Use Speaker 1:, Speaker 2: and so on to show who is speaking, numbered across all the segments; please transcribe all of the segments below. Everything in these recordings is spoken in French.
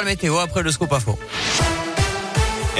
Speaker 1: La météo après le scoop info.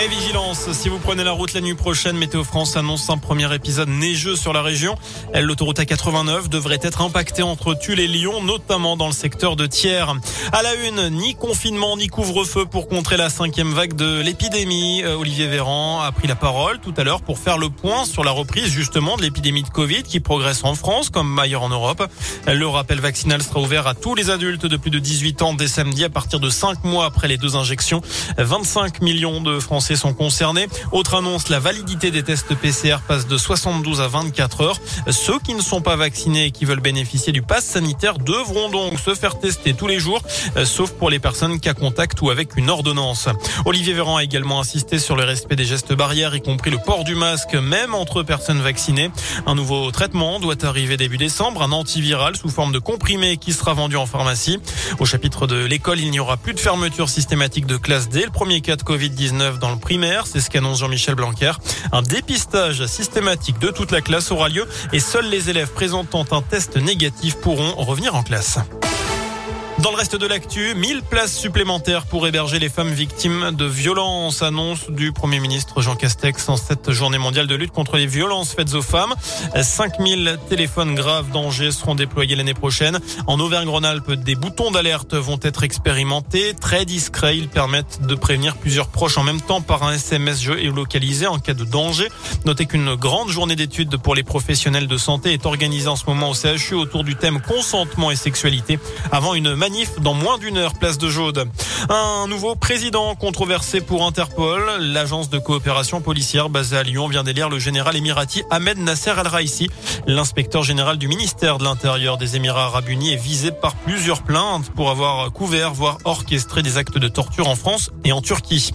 Speaker 2: Et vigilance, si vous prenez la route la nuit prochaine, Météo France annonce un premier épisode neigeux sur la région. L'autoroute A89 devrait être impactée entre Tulle et Lyon, notamment dans le secteur de Thiers. À la une, ni confinement ni couvre-feu pour contrer la cinquième vague de l'épidémie. Euh, Olivier Véran a pris la parole tout à l'heure pour faire le point sur la reprise justement de l'épidémie de Covid qui progresse en France comme ailleurs en Europe. Le rappel vaccinal sera ouvert à tous les adultes de plus de 18 ans dès samedi à partir de 5 mois après les deux injections. 25 millions de Français sont concernés. Autre annonce, la validité des tests PCR passe de 72 à 24 heures. Ceux qui ne sont pas vaccinés et qui veulent bénéficier du pass sanitaire devront donc se faire tester tous les jours, euh, sauf pour les personnes cas contact ou avec une ordonnance. Olivier Véran a également insisté sur le respect des gestes barrières, y compris le port du masque, même entre personnes vaccinées. Un nouveau traitement doit arriver début décembre, un antiviral sous forme de comprimé qui sera vendu en pharmacie. Au chapitre de l'école, il n'y aura plus de fermeture systématique de classe dès le premier cas de Covid-19 dans primaire, c'est ce qu'annonce Jean-Michel Blanquer. Un dépistage systématique de toute la classe aura lieu et seuls les élèves présentant un test négatif pourront revenir en classe. Dans le reste de l'actu, 1000 places supplémentaires pour héberger les femmes victimes de violences, annonce du Premier ministre Jean Castex en cette journée mondiale de lutte contre les violences faites aux femmes. 5000 téléphones graves dangers seront déployés l'année prochaine. En Auvergne-Rhône-Alpes, des boutons d'alerte vont être expérimentés. Très discrets, ils permettent de prévenir plusieurs proches en même temps par un SMS géolocalisé en cas de danger. Notez qu'une grande journée d'études pour les professionnels de santé est organisée en ce moment au CHU autour du thème consentement et sexualité avant une dans moins d'une heure, place de Jaude. Un nouveau président controversé pour Interpol. L'agence de coopération policière basée à Lyon vient d'élire le général émirati Ahmed Nasser Al-Raisi. L'inspecteur général du ministère de l'Intérieur des Émirats arabes unis est visé par plusieurs plaintes pour avoir couvert, voire orchestré des actes de torture en France et en Turquie.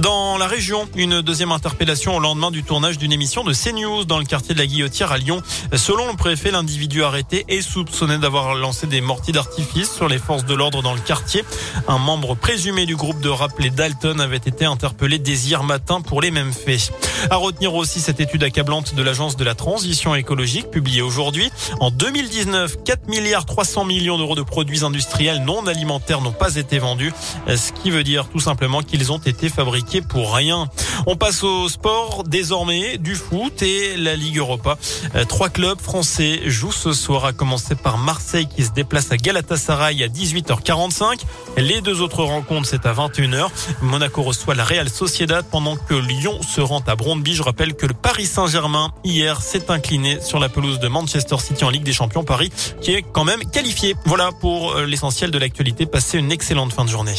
Speaker 2: Dans la région, une deuxième interpellation au lendemain du tournage d'une émission de CNews dans le quartier de la Guillotière à Lyon. Selon le préfet, l'individu arrêté est soupçonné d'avoir lancé des mortiers d'artifice sur les forces de l'ordre dans le quartier. Un membre présumé du groupe de rap Les Dalton avait été interpellé dès hier matin pour les mêmes faits. À retenir aussi cette étude accablante de l'agence de la transition écologique publiée aujourd'hui. En 2019, 4 milliards 300 millions d'euros de produits industriels non alimentaires n'ont pas été vendus, ce qui veut dire tout simplement qu'ils ont été fabriqués pour rien. On passe au sport désormais, du foot et la Ligue Europa. Euh, trois clubs français jouent ce soir, à commencer par Marseille qui se déplace à Galatasaray à 18h45. Les deux autres rencontres, c'est à 21h. Monaco reçoit la Real Sociedad pendant que Lyon se rend à Brondby. Je rappelle que le Paris Saint-Germain, hier, s'est incliné sur la pelouse de Manchester City en Ligue des Champions Paris, qui est quand même qualifié. Voilà pour euh, l'essentiel de l'actualité. Passez une excellente fin de journée.